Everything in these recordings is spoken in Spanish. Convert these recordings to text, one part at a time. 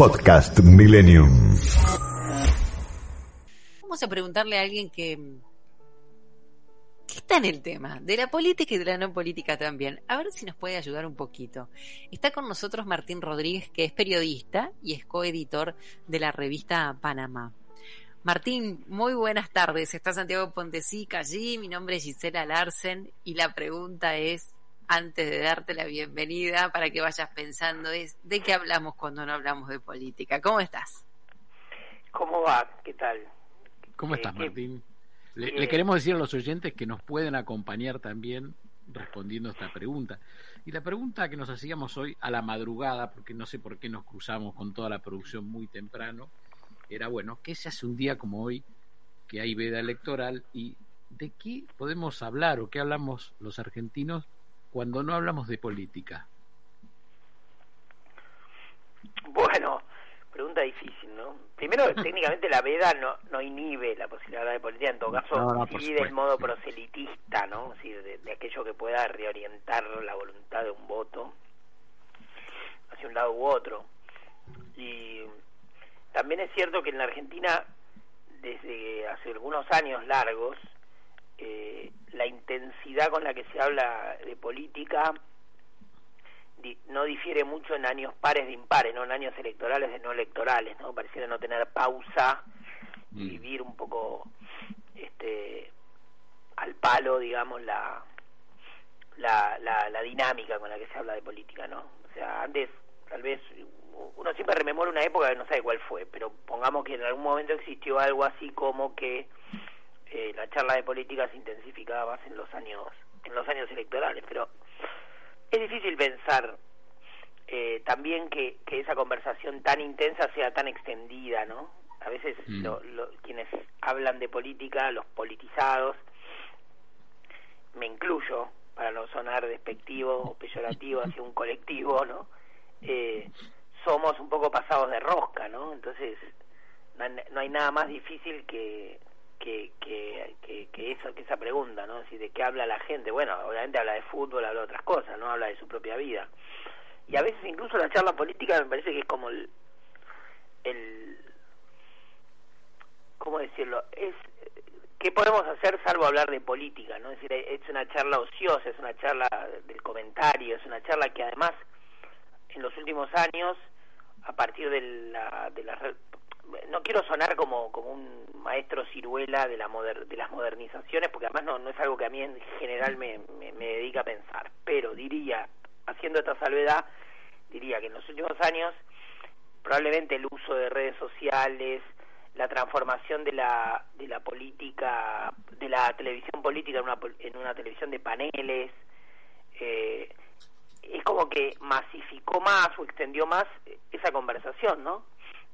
Podcast Millennium. Vamos a preguntarle a alguien que, que está en el tema, de la política y de la no política también. A ver si nos puede ayudar un poquito. Está con nosotros Martín Rodríguez, que es periodista y es coeditor de la revista Panamá. Martín, muy buenas tardes. Está Santiago Pontesica allí. Mi nombre es Gisela Larsen y la pregunta es, antes de darte la bienvenida para que vayas pensando es ¿de qué hablamos cuando no hablamos de política? ¿Cómo estás? ¿Cómo va? ¿Qué tal? ¿Cómo estás, Martín? Le, queremos decir a los oyentes que nos pueden acompañar también respondiendo a esta pregunta. Y la pregunta que nos hacíamos hoy a la madrugada, porque no sé por qué nos cruzamos con toda la producción muy temprano, era, bueno, ¿qué se hace un día como hoy que hay veda electoral y de qué podemos hablar o qué hablamos los argentinos cuando no hablamos de política? Bueno, pregunta difícil, ¿no? Primero, técnicamente la veda no, no inhibe la posibilidad de política, en todo caso, no, sí del modo proselitista, ¿no? Sí, de, aquello que pueda reorientar la voluntad de un voto hacia un lado u otro. Y también es cierto que en la Argentina, desde hace algunos años largos, eh, la intensidad con la que se habla de política no difiere mucho en años pares de impares, no en años electorales de no electorales, no pareciera no tener pausa y mm. vivir un poco este al palo, digamos, la, la, la, la dinámica con la que se habla de política, ¿no? O sea, antes tal vez uno siempre rememora una época que no sabe cuál fue, pero pongamos que en algún momento existió algo así como que eh, la charla de política se intensificaba más en los años en los años electorales pero es difícil pensar eh, también que, que esa conversación tan intensa sea tan extendida no a veces mm. quienes hablan de política los politizados me incluyo para no sonar despectivo o peyorativo hacia un colectivo no eh, somos un poco pasados de rosca no entonces no hay nada más difícil que que, que, que, eso, que esa pregunta, ¿no? Si de qué habla la gente. Bueno, obviamente habla de fútbol, habla de otras cosas, ¿no? Habla de su propia vida. Y a veces incluso la charla política me parece que es como el... el ¿Cómo decirlo? Es... ¿Qué podemos hacer salvo hablar de política, no? Es decir, es una charla ociosa, es una charla del comentario, es una charla que además en los últimos años, a partir de la, de la no quiero sonar como, como un maestro ciruela de, la de las modernizaciones, porque además no, no es algo que a mí en general me, me, dedica a pensar, pero diría, haciendo esta salvedad, diría que en los últimos años probablemente el uso de redes sociales, la transformación de la, de la política, de la televisión política en una, en una televisión de paneles, eh, es como que masificó más o extendió más esa conversación, ¿no?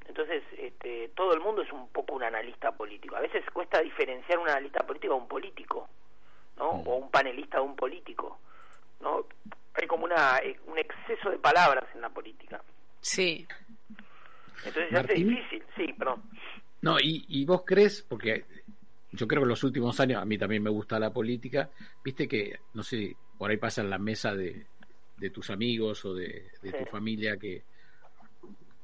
Entonces, este, todo el mundo es un poco un analista político. A veces cuesta diferenciar un analista político a un político, ¿no? Mm. O un panelista de un político, ¿no? Hay como una, eh, un exceso de palabras en la política. Sí. Entonces se hace difícil, sí, perdón. No, y, y vos crees, porque yo creo que en los últimos años, a mí también me gusta la política, viste que, no sé, por ahí pasa en la mesa de, de tus amigos o de, de tu familia que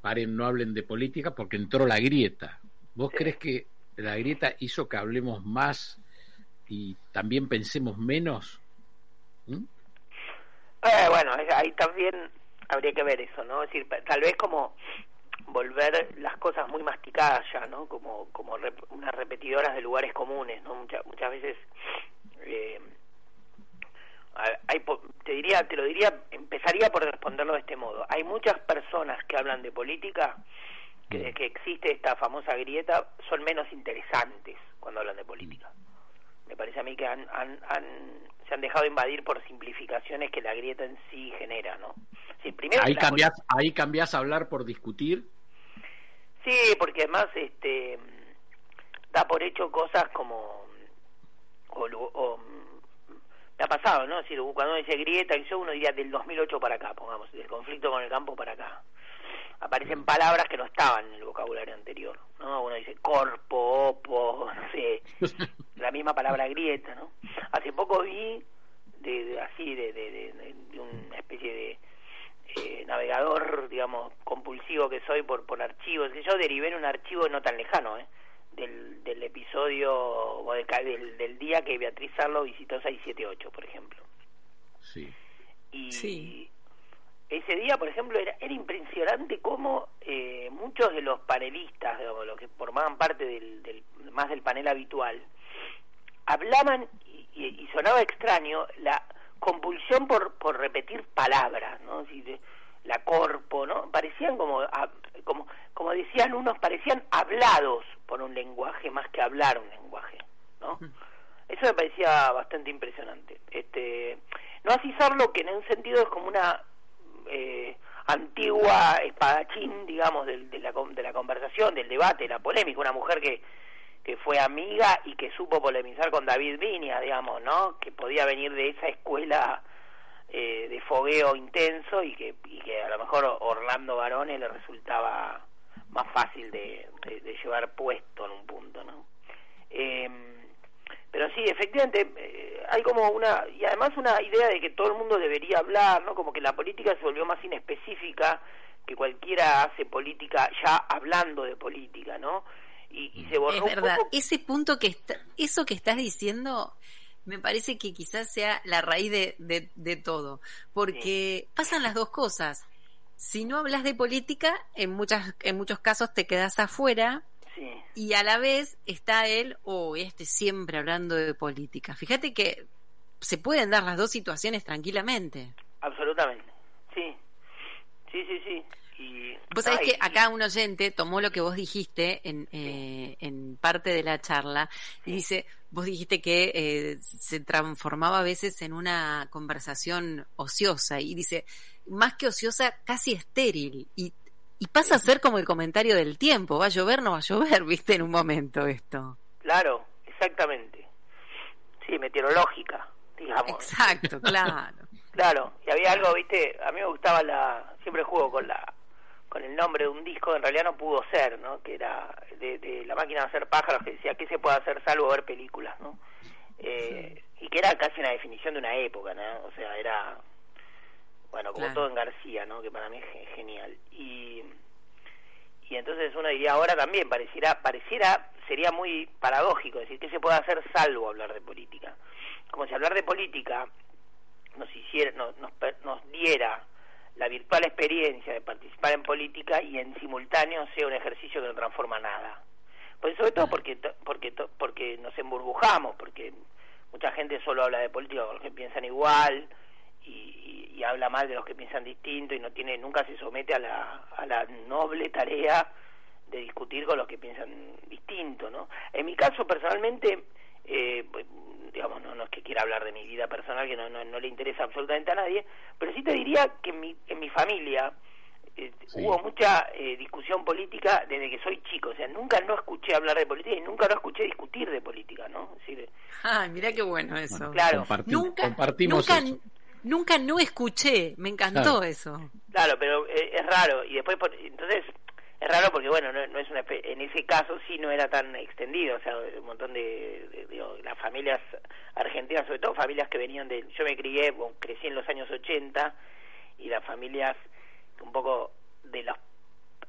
paren, no hablen de política porque entró la grieta. ¿Vos crees que la grieta hizo que hablemos más y también pensemos menos? ¿Mm? Eh, bueno, ahí también habría que ver eso, ¿no? Es decir, tal vez como volver las cosas muy masticadas ya, ¿no? Como, como unas repetidoras de lugares comunes, ¿no? Muchas, muchas veces eh, hay, te diría, te lo diría, empezaría por responderlo de este modo. Hay muchas personas que hablan de política que desde que existe esta famosa grieta son menos interesantes cuando hablan de política. Me parece a mí que han, han, se han dejado invadir por simplificaciones que la grieta en sí genera, ¿no? Sí, primero ahí cambias, ahí cambias a hablar por discutir. Sí, porque además este da por hecho cosas como o ha pasado, ¿no? Es decir, cuando uno dice grieta, yo uno diría del 2008 para acá, pongamos, del conflicto con el campo para acá. Aparecen palabras que no estaban en el vocabulario anterior, ¿no? Uno dice corpo, opo, no sé, la misma palabra grieta, ¿no? Hace poco vi, de, así, de, de, de, una especie de eh, navegador, digamos, compulsivo que soy por, por archivos, yo derivé en un archivo no tan lejano, ¿eh? Del, del episodio o del, del, día que Beatriz Arlo visitó 678, por ejemplo. Sí. Y ese día, por ejemplo, era, era impresionante cómo eh, muchos de los panelistas, digamos, los que formaban parte del, del, más del panel habitual, hablaban y, y, sonaba extraño la compulsión por, por repetir palabras, ¿no? La corpo, ¿no? Parecían como, como, como decían unos, parecían hablados por un lenguaje más que hablar un lenguaje, ¿no? Eso me parecía bastante impresionante. Este, no así lo que en un sentido es como una eh, antigua espadachín, digamos, de, de, la, de la conversación, del debate, la polémica, una mujer que que fue amiga y que supo polemizar con David Viña, digamos, ¿no? Que podía venir de esa escuela eh, de fogueo intenso y que, y que a lo mejor Orlando Barone le resultaba más fácil de, de, llevar puesto en un punto, ¿no? Eh, pero sí, efectivamente, eh, hay como una, y además una idea de que todo el mundo debería hablar, ¿no? Como que la política se volvió más inespecífica, que cualquiera hace política ya hablando de política, ¿no? y, se borró es verdad, ese punto que está, eso que estás diciendo me parece que quizás sea la raíz de, de, todo, porque pasan las dos cosas. Si no hablas de política, en muchas en muchos casos te quedas afuera y a la vez está él o oh, este siempre hablando de política. Fíjate que se pueden dar las dos situaciones tranquilamente. Absolutamente, sí, sí, sí, sí. Vos sabés que acá un oyente tomó lo que vos dijiste en, eh, en parte de la charla y dice, vos dijiste que eh, se transformaba a veces en una conversación ociosa y dice, más que ociosa, casi estéril y, y pasa a ser como el comentario del tiempo, va a llover, no va a llover, viste, en un momento esto. Claro, exactamente. Sí, meteorológica, digamos. Exacto, claro. claro, y había algo, viste, a mí me gustaba la, siempre juego con la con el nombre de un disco, en realidad no pudo ser, ¿no? Que era de, la máquina de hacer pájaros, que decía, ¿qué se puede hacer salvo ver películas, ¿no? Eh, y que era casi una definición de una época, ¿no? O sea, era, bueno, como todo en García, ¿no? Que para mí es genial. Y, y entonces uno diría, ahora también, pareciera, pareciera, sería muy paradójico decir, ¿qué se puede hacer salvo hablar de política? Como si hablar de política nos hiciera, nos, nos diera la virtual experiencia de participar en política y en simultáneo sea un ejercicio que no transforma nada. Pues sobre todo porque porque porque nos emburbujamos, porque mucha gente solo habla de política con los que piensan igual y, y, habla mal de los que piensan distinto y no tiene nunca se somete a la, a la noble tarea de discutir con los que piensan distinto, ¿no? En mi caso personalmente eh, digamos, no, no es que quiera hablar de mi vida personal, que no, no, le interesa absolutamente a nadie, pero sí te diría que en mi, en mi familia eh, hubo mucha eh, discusión política desde que soy chico, o sea, nunca no escuché hablar de política y nunca no escuché discutir de política, ¿no? Es decir, ah, mira qué bueno eso. claro, nunca, nunca, nunca no escuché, me encantó eso. Claro, pero eh, es raro y después, entonces es raro porque bueno no, es una en ese caso sí no era tan extendido o sea un montón de, las familias argentinas sobre todo familias que venían de yo me crié crecí en los años 80 y las familias un poco de los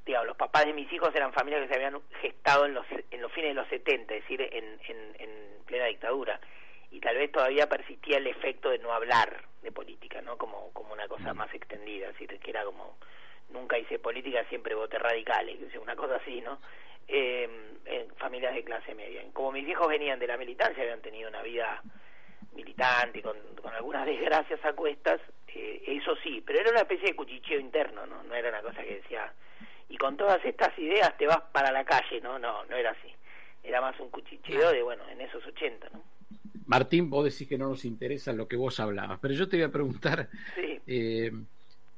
digamos los papás de mis hijos eran familias que se habían gestado en los en los fines de los 70 es decir en, en, en plena dictadura y tal vez todavía persistía el efecto de no hablar de política no como como una cosa mm. más extendida es decir que era como nunca hice política, siempre voté radicales, una cosa así, ¿no? Eh, en familias de clase media. Como mis hijos venían de la militancia, habían tenido una vida militante, con, con algunas desgracias a cuestas, eh, eso sí, pero era una especie de cuchicheo interno, ¿no? No era una cosa que decía, y con todas estas ideas te vas para la calle, ¿no? No, no era así. Era más un cuchicheo de, bueno, en esos 80, ¿no? Martín, vos decís que no nos interesa lo que vos hablabas, pero yo te voy a preguntar, sí. eh,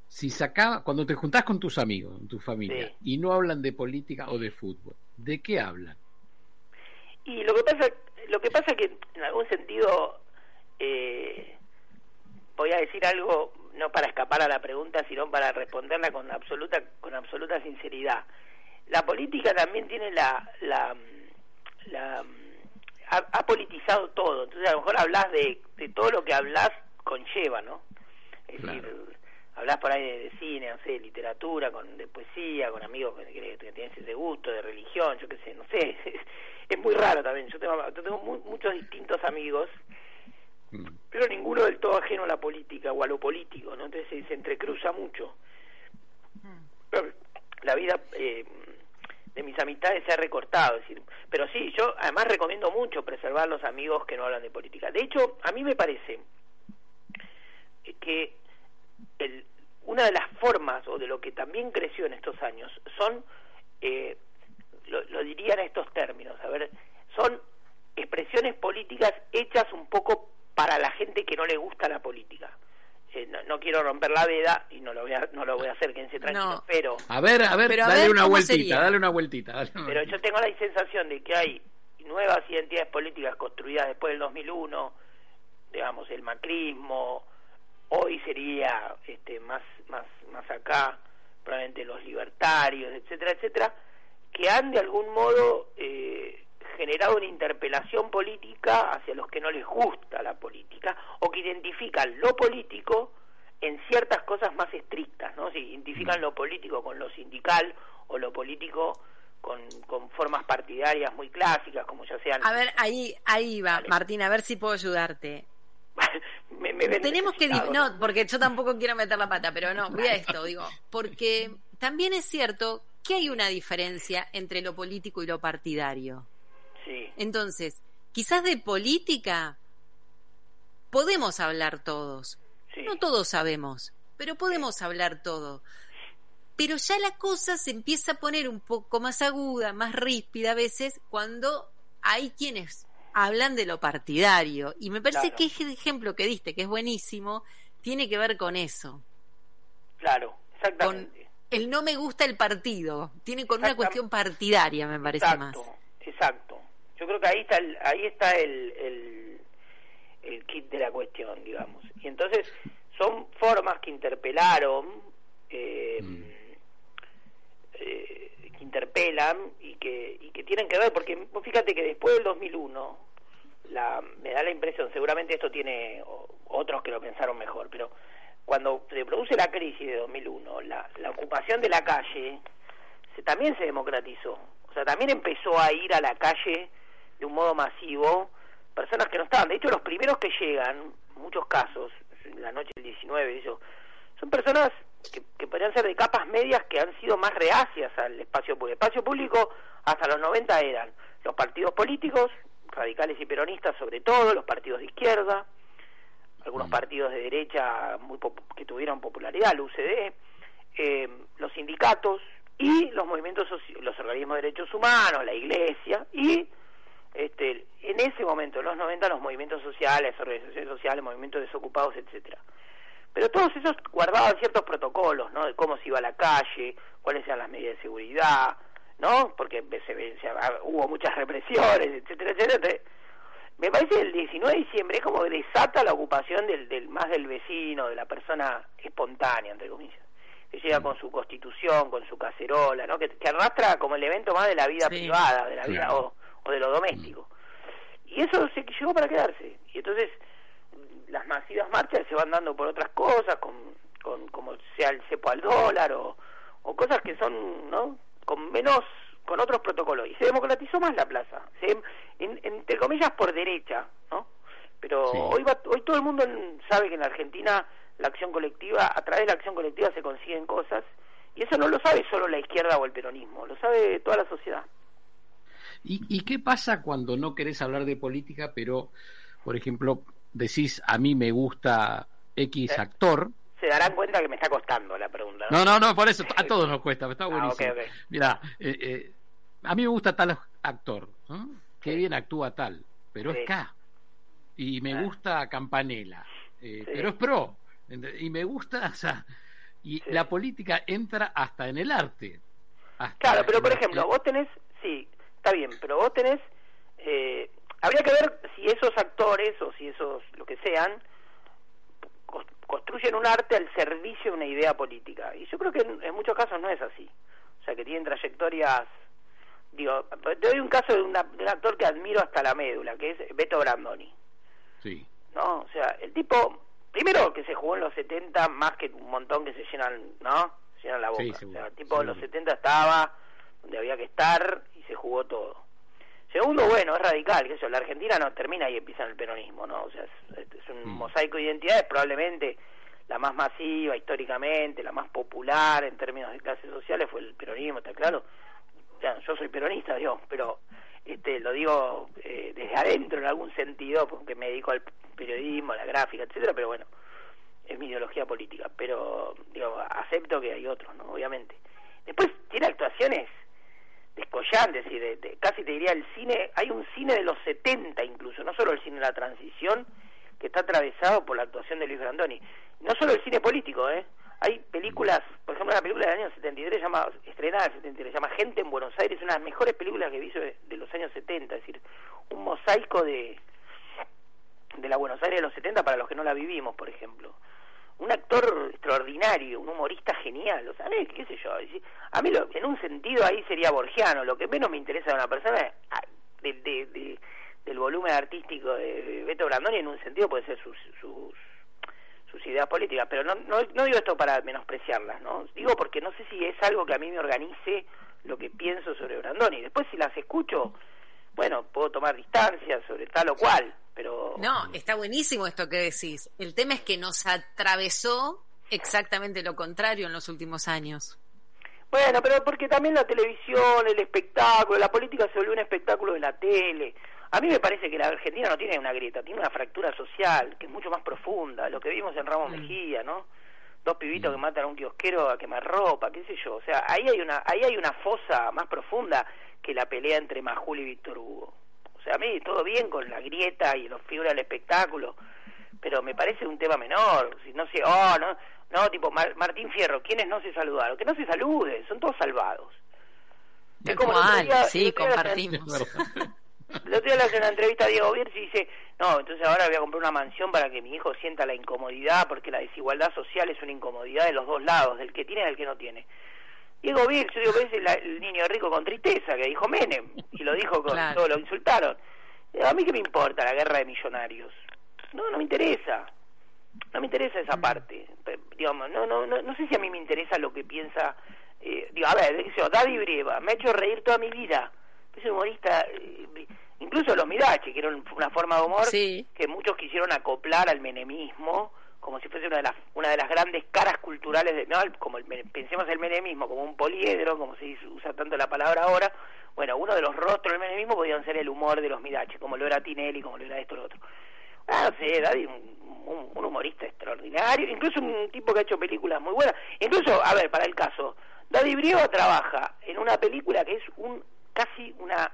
si sacaba, cuando te juntás con tus amigos, tu familia, y no hablan de política o de fútbol, ¿de qué hablan? Y lo que pasa, lo que pasa que en algún sentido eh, voy a decir algo no para escapar a la pregunta, sino para responderla con absoluta con absoluta sinceridad. La política también tiene la la, la ha, politizado todo, entonces a lo mejor hablas de, de todo lo que hablas conlleva, ¿no? Es decir, hablas por ahí de, cine, no sé, de literatura, con, de poesía, con amigos que, que, tienen ese gusto, de religión, yo qué sé, no sé, es, muy raro también, yo tengo, tengo muchos distintos amigos, mm. pero ninguno del todo ajeno a la política o a lo político, ¿no? Entonces se, entrecruza mucho. Mm. la vida eh, de mis amistades se ha recortado, es decir, pero sí, yo además recomiendo mucho preservar los amigos que no hablan de política. De hecho, a mí me parece que el, una de las formas o de lo que también creció en estos años son, eh, lo, lo diría en estos términos, a ver, son expresiones políticas hechas un poco para la gente que no le gusta la política. Eh, no, quiero romper la veda y no lo voy a, no lo voy a hacer, quédense tranquilos, pero... A ver, a ver, dale, una vueltita, dale una vueltita, Pero yo tengo la sensación de que hay nuevas identidades políticas construidas después del 2001, digamos, el macrismo, hoy sería este, más, más, más acá, probablemente los libertarios, etcétera, etcétera, que han de algún modo eh, generado una interpelación política hacia los que no les gusta la política o que identifican lo político en ciertas cosas más estrictas, ¿no? Si identifican lo político con lo sindical o lo político con, con formas partidarias muy clásicas, como ya sean... A ver, ahí, ahí va, Martín, a ver si puedo ayudarte. Tenemos que no, porque yo tampoco quiero meter la pata, pero no, voy a esto, digo, porque también es cierto que hay una diferencia entre lo político y lo partidario. Sí. Entonces, quizás de política podemos hablar todos. No todos sabemos, pero podemos hablar todo. Pero ya la cosa se empieza a poner un poco más aguda, más ríspida a veces, cuando hay quienes hablan de lo partidario. Y me parece que ese ejemplo que diste, que es buenísimo, tiene que ver con eso. Claro, exactamente. Con el no me gusta el partido, tiene con una cuestión partidaria, me parece más. Exacto. Yo creo que ahí está el, ahí está el, el, el kit de la cuestión, digamos. Y entonces son formas que interpelaron, eh, mm. eh, interpelan y que, y que tienen que ver, porque fíjate que después del 2001, la, me da la impresión, seguramente esto tiene otros que lo pensaron mejor, pero cuando se produce la crisis de 2001, la, la ocupación de la calle se, también se democratizó. O sea, también empezó a ir a la calle de un modo masivo personas que no estaban. De hecho, los primeros que llegan, muchos casos, en la noche del 19, eso, son personas que, que podrían ser de capas medias que han sido más reacias al espacio público. El espacio público hasta los 90 eran los partidos políticos, radicales y peronistas sobre todo, los partidos de izquierda, algunos mm. partidos de derecha muy que tuvieron popularidad, el UCD, eh, los sindicatos y los movimientos, los organismos de derechos humanos, la iglesia y este, en ese momento, en los 90, los movimientos sociales, organizaciones sociales, movimientos desocupados, etcétera. Pero todos esos guardaban ciertos protocolos, ¿no? De cómo se iba a la calle, cuáles eran las medidas de seguridad, ¿no? Porque se, hubo muchas represiones, etcétera, etcétera. Me parece que el 19 de diciembre es como que desata la ocupación del, del más del vecino, de la persona espontánea, entre comillas. Que llega con su constitución, con su cacerola, ¿no? Que, arrastra como el evento más de la vida privada, de la vida o, de lo doméstico. Y eso se llegó para quedarse. Y entonces las masivas marchas se van dando por otras cosas, con, con como sea el cepo al dólar o, o cosas que son, ¿no? con menos con otros protocolos. Y se democratizó más la plaza. Se, entre comillas por derecha no pero hoy hoy todo el mundo sabe que en Argentina la acción colectiva a través de la acción colectiva se consiguen cosas y eso no lo sabe solo la izquierda o el peronismo lo sabe toda la sociedad. ¿Y, y qué pasa cuando no querés hablar de política pero por ejemplo decís a mí me gusta X actor se darán cuenta que me está costando la pregunta. No, no, no, por eso a todos nos cuesta, está ah, buenísimo. Mira, eh, eh, a mí me gusta tal actor, qué bien actúa tal, pero es K. Y me ah. gusta Campanella, eh, pero es pro. Y me gusta, o sea, y la política entra hasta en el arte. claro, pero por ejemplo, vos tenés, sí, está bien, pero vos tenés, habría que ver si esos actores o si esos, lo que sean, construyen un arte al servicio de una idea política. Y yo creo que en, muchos casos no es así. O sea, que tienen trayectorias... Digo, te doy un caso de, un actor que admiro hasta la médula, que es Beto Brandoni. Sí. ¿No? O sea, el tipo primero que se jugó en los 70 más que un montón que se llenan, ¿no? Se llenan la boca. o sea, tipo los 70 estaba donde había que estar y se jugó todo. Segundo, bueno, es radical, que eso, la Argentina no termina y empieza en el peronismo, ¿no? O sea, es, un mm. mosaico de identidades, probablemente la más masiva históricamente, la más popular en términos de clases sociales fue el peronismo, está claro. O sea, yo soy peronista, Dios, pero este lo digo eh, desde adentro en algún sentido, porque me dedico al periodismo, a la gráfica, etcétera, pero bueno, es mi ideología política, pero digo, acepto que hay otros, ¿no? Obviamente. Después tiene actuaciones descollantes y de, casi te diría el cine, hay un cine de los 70 incluso, no solo el cine de la transición, que está atravesado por la actuación de Luis Brandoni. No solo el cine político, ¿eh? Hay películas, por ejemplo, una película del año 73 llama, estrenada en el 73, llama Gente en Buenos Aires, una de las mejores películas que vi de, de los años 70, es decir, un mosaico de, de la Buenos Aires de los 70 para los que no la vivimos, por ejemplo. Un actor extraordinario, un humorista genial, o sea, qué sé yo, a mí lo, en un sentido ahí sería borgiano, lo que menos me interesa de una persona es ah, de, del volumen artístico de Beto Brandoni en un sentido puede ser sus, sus, ideas políticas, pero no, no, no digo esto para menospreciarlas, ¿no? Digo porque no sé si es algo que a mí me organice lo que pienso sobre Brandoni. Después si las escucho, bueno, puedo tomar distancia sobre tal o cual, pero... No, está buenísimo esto que decís. El tema es que nos atravesó exactamente lo contrario en los últimos años. Bueno, pero porque también la televisión, el espectáculo, la política se volvió un espectáculo de la tele. A mí me parece que la Argentina no tiene una grieta, tiene una fractura social que es mucho más profunda. Lo que vimos en Ramos mm. Mejía, ¿no? Dos pibitos que mm. matan a un kiosquero a quemar ropa, qué sé yo. O sea, ahí hay una, ahí hay una fosa más profunda que la pelea entre Majul y Víctor Hugo a mí todo bien con la grieta y los figuras del espectáculo, pero me parece un tema menor. Si no sé, oh, no, no, tipo Martín Fierro, ¿quiénes no se saludaron? Que no se saluden, son todos salvados. De como sí, compartimos. El otro día le hace una entrevista a Diego Birch y dice, no, entonces ahora voy a comprar una mansión para que mi hijo sienta la incomodidad, porque la desigualdad social es una incomodidad de los dos lados, del que tiene y del que no tiene. Diego Vir, yo digo es el, niño rico con tristeza, que dijo Menem, y lo dijo con todo, lo insultaron. A mí qué me importa la guerra de millonarios. No, no me interesa. No me interesa esa mm. parte. Digamos, no, no, no, no sé si a mí me interesa lo que piensa. Eh, digo, a ver, dice, David Brieva, me ha hecho reír toda mi vida. Es un humorista. Eh, incluso los Mirachi, que era una forma de humor que muchos quisieron acoplar al menemismo como si fuese una de las una de las grandes caras culturales de no como el, pensemos el menemismo como un poliedro como se usa tanto la palabra ahora bueno uno de los rostros del menemismo podían ser el humor de los Midache como lo era Tinelli como lo era esto lo otro. Ah no sé Daddy un, un, humorista extraordinario incluso un tipo que ha hecho películas muy buenas. Incluso a ver para el caso Daddy Brieva trabaja en una película que es un casi una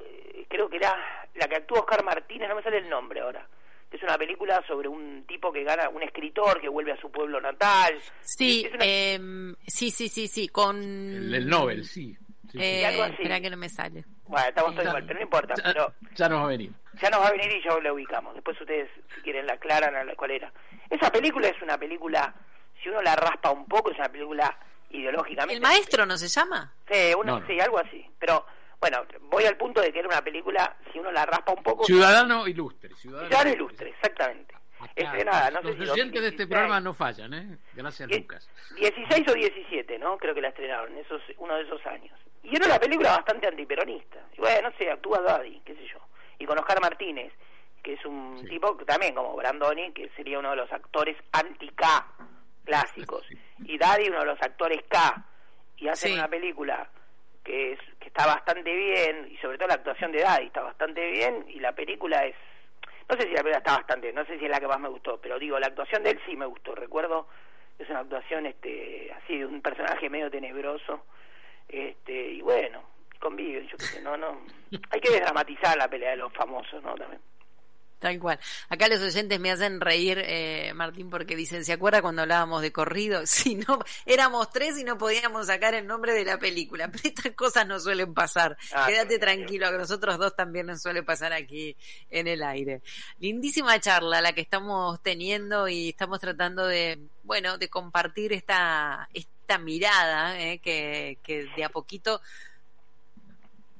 eh, creo que era la que actúa Oscar Martínez no me sale el nombre ahora es una película sobre un tipo que gana, un escritor que vuelve a su pueblo natal. Sí, em, sí, sí, sí, sí, con... El, Nobel, sí. Eh, algo así. Espera que no me sale. Bueno, estamos todos igual, pero no importa. Ya, pero ya nos va a venir. Ya nos va a venir y ya lo ubicamos. Después ustedes, si quieren, la aclaran a la cuál era. Esa película es una película, si uno la raspa un poco, es una película ideológicamente... ¿El maestro no se llama? Sí, uno, sí, algo así. Pero bueno, voy al punto de que era una película, si uno la raspa un poco... Ciudadano ilustre. Ciudadano, ilustre, exactamente. Estrenada, no los oyentes de este programa no fallan, ¿eh? Gracias, Lucas. 16 o 17, ¿no? Creo que la estrenaron, esos, uno de esos años. Y era una película bastante antiperonista. Y bueno, no sé, actúa Daddy, qué sé yo. Y con Oscar Martínez, que es un tipo también como Brandoni, que sería uno de los actores anti-K clásicos. Y Daddy, uno de los actores K. Y hacen una película que, es, que está bastante bien, y sobre todo la actuación de Daddy está bastante bien, y la película es, no sé si la película está bastante, no sé si es la que más me gustó, pero digo, la actuación de él sí me gustó, recuerdo, es una actuación este así de un personaje medio tenebroso, este y bueno, convive, yo qué sé, no, no, hay que desdramatizar la pelea de los famosos, ¿no? También. Tal cual. Acá los oyentes me hacen reír, eh, Martín, porque dicen, ¿se acuerda cuando hablábamos de corrido? Si no, éramos tres y no podíamos sacar el nombre de la película. Pero estas cosas no suelen pasar. Ah, Quédate tranquilo, que nosotros dos también nos suele pasar aquí en el aire. Lindísima charla la que estamos teniendo y estamos tratando de, bueno, de compartir esta, esta mirada eh, que, que de a poquito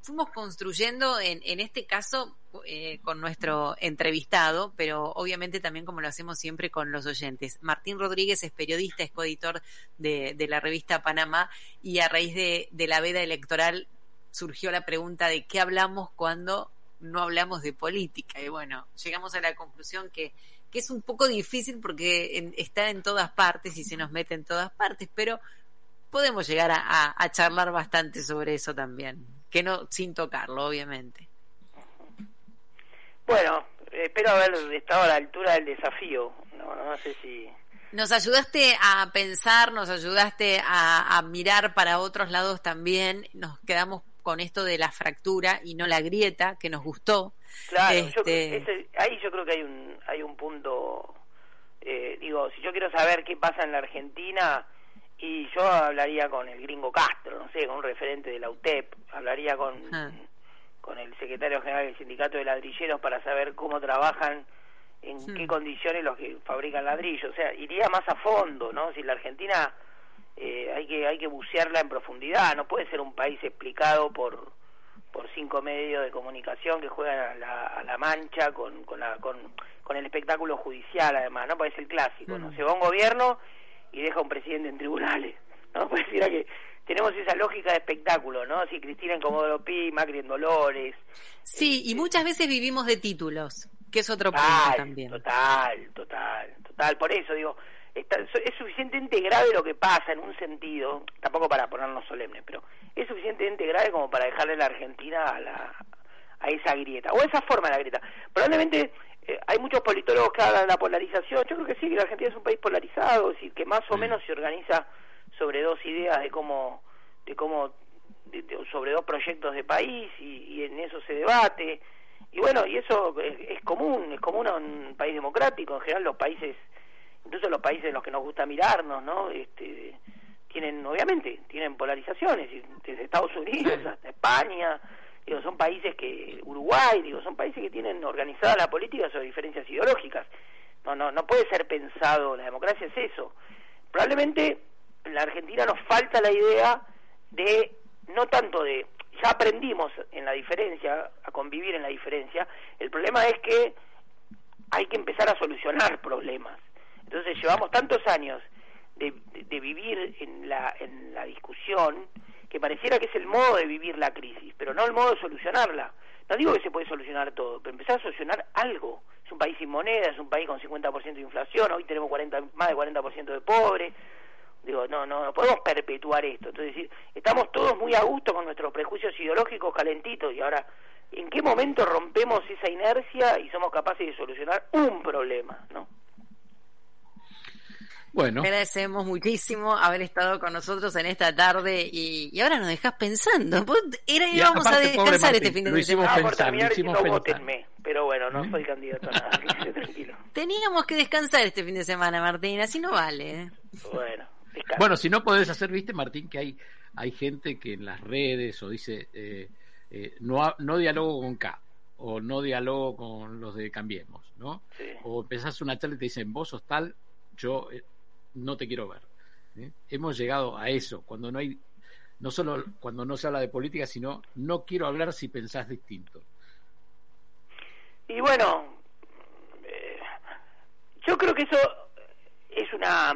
fuimos construyendo en, en este caso eh, con nuestro entrevistado, pero obviamente también como lo hacemos siempre con los oyentes. Martín Rodríguez es periodista, es coeditor de, la revista Panamá y a raíz de, la veda electoral surgió la pregunta de qué hablamos cuando no hablamos de política. Y bueno, llegamos a la conclusión que, que es un poco difícil porque está en todas partes y se nos mete en todas partes, pero podemos llegar a, charlar bastante sobre eso también, que no sin tocarlo, obviamente. Bueno, espero haber estado a la altura del desafío. No, no sé si nos ayudaste a pensar, nos ayudaste a, a, mirar para otros lados también. Nos quedamos con esto de la fractura y no la grieta, que nos gustó. Claro, este... ahí yo creo que hay un, hay un punto, eh, digo, si yo quiero saber qué pasa en la Argentina, y yo hablaría con el gringo Castro, no sé, con un referente de la UTEP, hablaría con, ah. con el secretario general del sindicato de ladrilleros para saber cómo trabajan, en qué condiciones los que fabrican ladrillos, o sea, iría más a fondo, ¿no? Si la Argentina eh, hay que hay que bucearla en profundidad no puede ser un país explicado por por cinco medios de comunicación que juegan a la, a la mancha con con, la, con con el espectáculo judicial además no puede ser el clásico no mm. se va un gobierno y deja un presidente en tribunales no puede decir que tenemos esa lógica de espectáculo, ¿no? Si Cristina en Comodoro Pi, Macri en Dolores. Sí, y este, muchas veces vivimos de títulos, que es otro punto también. Total, total, total. Por eso digo, es suficientemente grave lo que pasa en un sentido, tampoco para ponernos solemnes, pero es suficientemente grave como para dejarle a la Argentina a, la, a esa grieta, o esa forma de la grieta. Probablemente eh, hay muchos politólogos que hablan de la polarización, yo creo que sí, que la Argentina es un país polarizado, es decir, que más o menos se organiza sobre dos ideas de cómo, de cómo, sobre dos proyectos de país y, en eso se debate. Y bueno, y eso es, es común, es común a un país democrático, en general los países incluso los países en los que nos gusta mirarnos, ¿no? Este, tienen, obviamente, tienen polarizaciones, desde Estados Unidos hasta España, digo, son países que, Uruguay, digo, son países que tienen organizada la política sobre diferencias ideológicas. No, no, no puede ser pensado, la democracia es eso. Probablemente en la Argentina nos falta la idea de, no tanto de, ya aprendimos en la diferencia, a convivir en la diferencia, el problema es que hay que empezar a solucionar problemas. Entonces llevamos tantos años de, de, vivir en la, en la discusión que pareciera que es el modo de vivir la crisis, pero no el modo de solucionarla. No digo que se puede solucionar todo, pero empezar a solucionar algo. Es un país sin moneda, es un país con 50% de inflación, hoy tenemos 40, más de 40% de pobres. Digo, no, no, no podemos perpetuar esto. Entonces, estamos todos muy a gusto con nuestros prejuicios ideológicos calentitos y ahora, ¿en qué momento rompemos esa inercia y somos capaces de solucionar un problema, no? Bueno. Agradecemos muchísimo haber estado con nosotros en esta tarde y, ahora nos dejas pensando. Era, íbamos a descansar este fin de semana. Ah, por terminar pero bueno, no ¿Mm? soy candidato a nada, tranquilo. Teníamos que descansar este fin de semana, Martín, así no vale. ¿eh? Bueno, bueno, si no podés hacer, viste, Martín, que hay, hay gente que en las redes o dice eh, eh, no, no dialogo con K o no dialogo con los de Cambiemos, ¿no? O empezás una charla y te dicen, vos sos tal, yo no te quiero ver. ¿eh? Hemos llegado a eso, cuando no hay, no solo cuando no se habla de política, sino no quiero hablar si pensás distinto. Y bueno, eh, yo creo que eso es una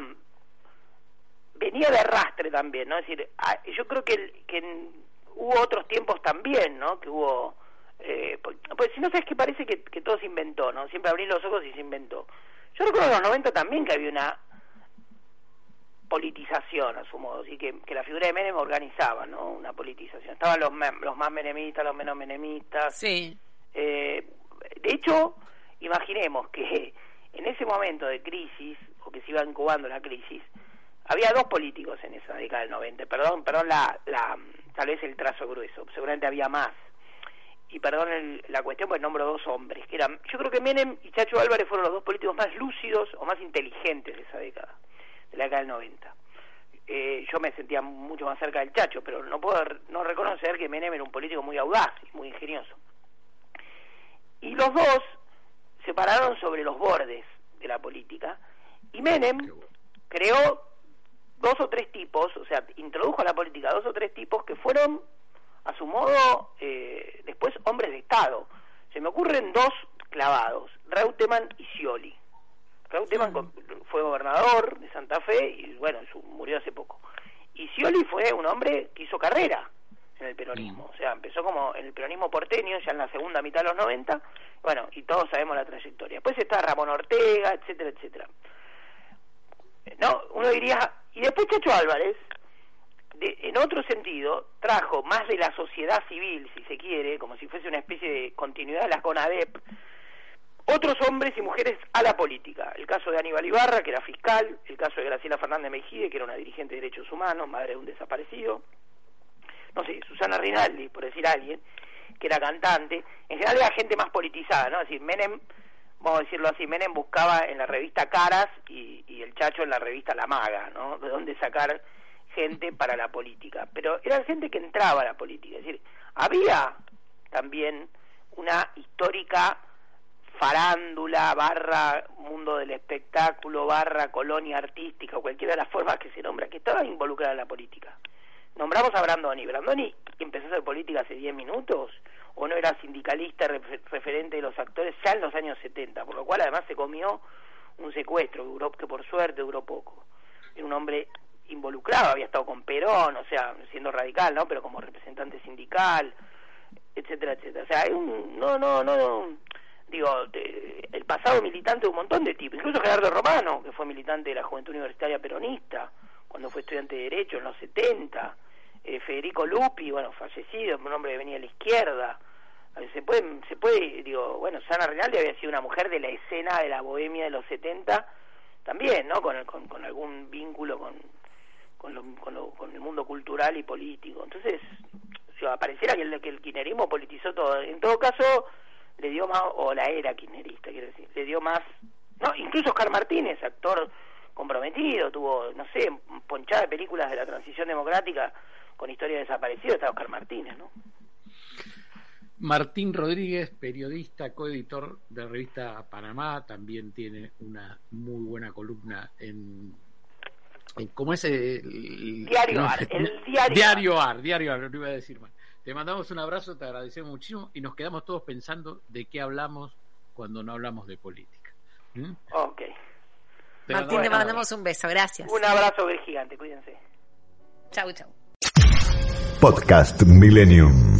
venía de arrastre también, ¿no? Es decir, yo creo que, que hubo otros tiempos también, ¿no? Que hubo eh, pues, pues, si no sabes que parece que, que todo se inventó, ¿no? Siempre abrí los ojos y se inventó. Yo recuerdo en los 90 también que había una politización a su modo, así que, que la figura de Menem organizaba, ¿no? Una politización. Estaban los, los más menemistas, los menos menemistas. Sí. Eh, de hecho, imaginemos que en ese momento de crisis, o que se iba incubando la crisis, había dos políticos en esa década del 90, perdón, perdón la, la, tal vez el trazo grueso, seguramente había más. Y perdón la cuestión, pues nombro dos hombres, que eran, yo creo que Menem y Chacho Álvarez fueron los dos políticos más lúcidos o más inteligentes de esa década de la década del 90. Eh, yo me sentía mucho más cerca del Chacho, pero no puedo no reconocer que Menem era un político muy audaz y muy ingenioso. Y los dos se pararon sobre los bordes de la política y Menem creó dos o tres tipos, o sea, introdujo a la política dos o tres tipos que fueron a su modo, eh, después hombres de Estado. Se me ocurren dos clavados, Reutemann y Scioli. Reutemann fue gobernador de Santa Fe y bueno, murió hace poco. Y Scioli fue un hombre que hizo carrera en el peronismo, o sea, empezó como en el peronismo porteño ya en la segunda mitad de los 90, bueno, y todos sabemos la trayectoria. Después está Ramón Ortega, etcétera, etcétera. No, uno diría, y después Chacho Álvarez, en otro sentido, trajo más de la sociedad civil, si se quiere, como si fuese una especie de continuidad de la CONADEP, otros hombres y mujeres a la política. El caso de Aníbal Ibarra, que era fiscal, el caso de Graciela Fernández Mejide, que era una dirigente de derechos humanos, madre de un desaparecido, no sé, Susana Rinaldi, por decir alguien, que era cantante, en general era gente más politizada, ¿no? Es decir, Menem, vamos a decirlo así, Menem buscaba en la revista Caras y, y el Chacho en la revista La Maga, ¿no? De dónde sacar gente para la política, pero era gente que entraba a la política, es decir, había también una histórica farándula, barra mundo del espectáculo, barra colonia artística, o cualquiera de las formas que se nombra, que estaba involucrada en la política. Nombramos a Brandoni. Brandoni empezó a hacer política hace 10 minutos, o no era sindicalista referente de los actores ya en los años 70, por lo cual además se comió un secuestro, que por suerte duró poco. Era un hombre involucrado, había estado con Perón, o sea, siendo radical, ¿no? Pero como representante sindical, etcétera, etcétera. O sea, hay un, no, no, no, digo, el pasado militante de un montón de tipos, incluso Gerardo Romano, que fue militante de la Juventud Universitaria Peronista, cuando fue estudiante de Derecho en los 70, eh, Federico Lupi, bueno, fallecido, un hombre que venía de la izquierda, eh, se puede, se puede, digo, bueno, Sana Rinaldi había sido una mujer de la escena de la bohemia de los 70, también, ¿no? Con, con, con algún vínculo con, con, lo, con, el mundo cultural y político. Entonces, si apareciera que el, que el kirchnerismo politizó todo, en todo caso, le dio más, o la era kirchnerista, quiero decir, le dio más, no, incluso Oscar Martínez, actor comprometido, tuvo, no sé, ponchada de películas de la transición democrática con historia de desaparecido, está Oscar Martínez, ¿no? Martín Rodríguez, periodista, coeditor de revista Panamá, también tiene una muy buena columna en ¿Cómo es el, diario AR? El diario, diario AR, diario AR, no iba a decir mal. Te mandamos un abrazo, te agradecemos muchísimo y nos quedamos todos pensando de qué hablamos cuando no hablamos de política. ¿Mm? Ok. Martín, te mandamos un beso, gracias. Un abrazo gigante, cuídense. Chau, chau. Podcast Millennium.